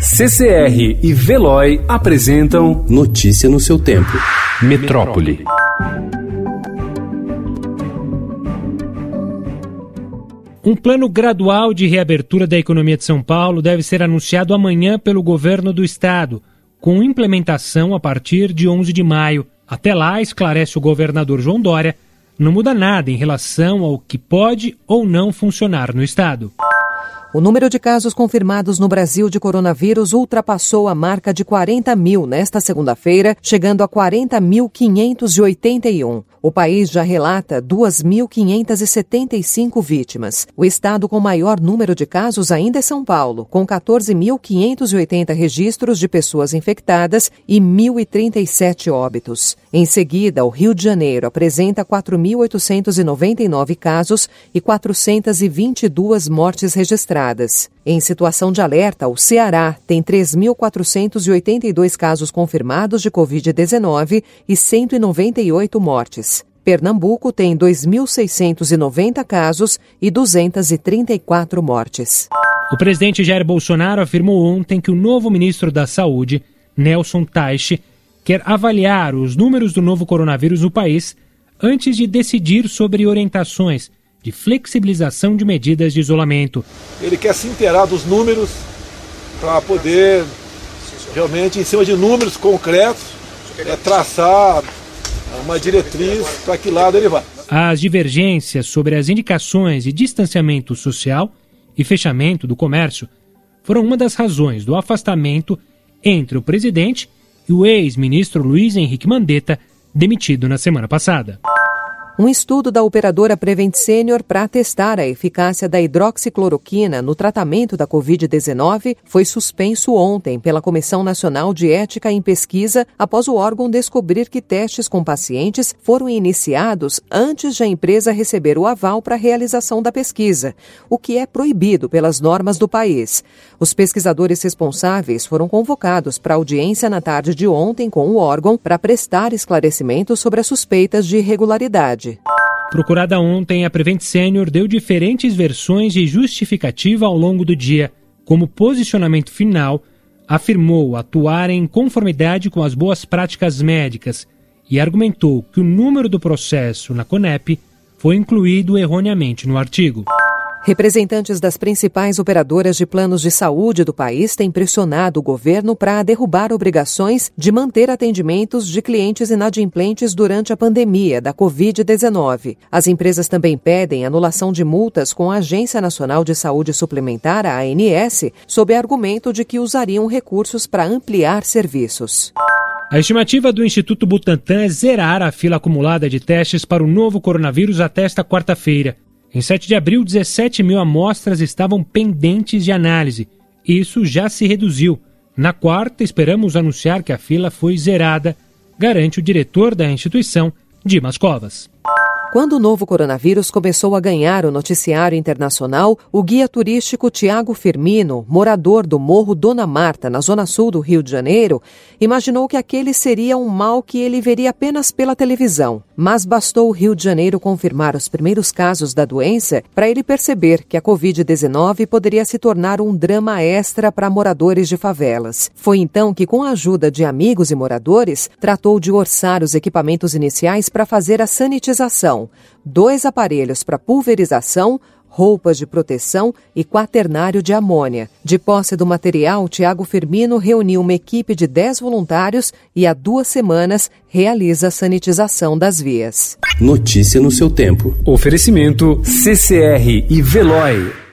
CCR e Veloy apresentam Notícia no seu tempo. Metrópole. Um plano gradual de reabertura da economia de São Paulo deve ser anunciado amanhã pelo governo do estado, com implementação a partir de 11 de maio. Até lá, esclarece o governador João Dória, não muda nada em relação ao que pode ou não funcionar no estado. O número de casos confirmados no Brasil de coronavírus ultrapassou a marca de 40 mil nesta segunda-feira, chegando a 40.581. O país já relata 2.575 vítimas. O estado com maior número de casos ainda é São Paulo, com 14.580 registros de pessoas infectadas e 1.037 óbitos. Em seguida, o Rio de Janeiro apresenta 4.899 casos e 422 mortes registradas. Em situação de alerta, o Ceará tem 3.482 casos confirmados de Covid-19 e 198 mortes. Pernambuco tem 2.690 casos e 234 mortes. O presidente Jair Bolsonaro afirmou ontem que o novo ministro da Saúde, Nelson Taixe, quer avaliar os números do novo coronavírus no país antes de decidir sobre orientações de flexibilização de medidas de isolamento. Ele quer se inteirar dos números para poder, realmente, em cima de números concretos, é, traçar uma diretriz para que lado ele vai. As divergências sobre as indicações de distanciamento social e fechamento do comércio foram uma das razões do afastamento entre o presidente e o ex-ministro Luiz Henrique Mandetta, demitido na semana passada. Um estudo da operadora Prevent Senior para testar a eficácia da hidroxicloroquina no tratamento da Covid-19 foi suspenso ontem pela Comissão Nacional de Ética em Pesquisa após o órgão descobrir que testes com pacientes foram iniciados antes de a empresa receber o aval para a realização da pesquisa, o que é proibido pelas normas do país. Os pesquisadores responsáveis foram convocados para audiência na tarde de ontem com o órgão para prestar esclarecimentos sobre as suspeitas de irregularidade. Procurada ontem, a Prevent Senior deu diferentes versões de justificativa ao longo do dia. Como posicionamento final, afirmou atuar em conformidade com as boas práticas médicas e argumentou que o número do processo na CONEP foi incluído erroneamente no artigo. Representantes das principais operadoras de planos de saúde do país têm pressionado o governo para derrubar obrigações de manter atendimentos de clientes inadimplentes durante a pandemia da Covid-19. As empresas também pedem anulação de multas com a Agência Nacional de Saúde Suplementar, a ANS, sob argumento de que usariam recursos para ampliar serviços. A estimativa do Instituto Butantan é zerar a fila acumulada de testes para o novo coronavírus até esta quarta-feira. Em 7 de abril, 17 mil amostras estavam pendentes de análise. Isso já se reduziu. Na quarta, esperamos anunciar que a fila foi zerada, garante o diretor da instituição, Dimas Covas. Quando o novo coronavírus começou a ganhar o noticiário internacional, o guia turístico Tiago Firmino, morador do Morro Dona Marta, na zona sul do Rio de Janeiro, imaginou que aquele seria um mal que ele veria apenas pela televisão. Mas bastou o Rio de Janeiro confirmar os primeiros casos da doença para ele perceber que a Covid-19 poderia se tornar um drama extra para moradores de favelas. Foi então que, com a ajuda de amigos e moradores, tratou de orçar os equipamentos iniciais para fazer a sanitização dois aparelhos para pulverização, roupas de proteção e quaternário de amônia. De posse do material, Tiago Firmino reuniu uma equipe de 10 voluntários e há duas semanas realiza a sanitização das vias. Notícia no seu tempo. Oferecimento CCR e Veloy.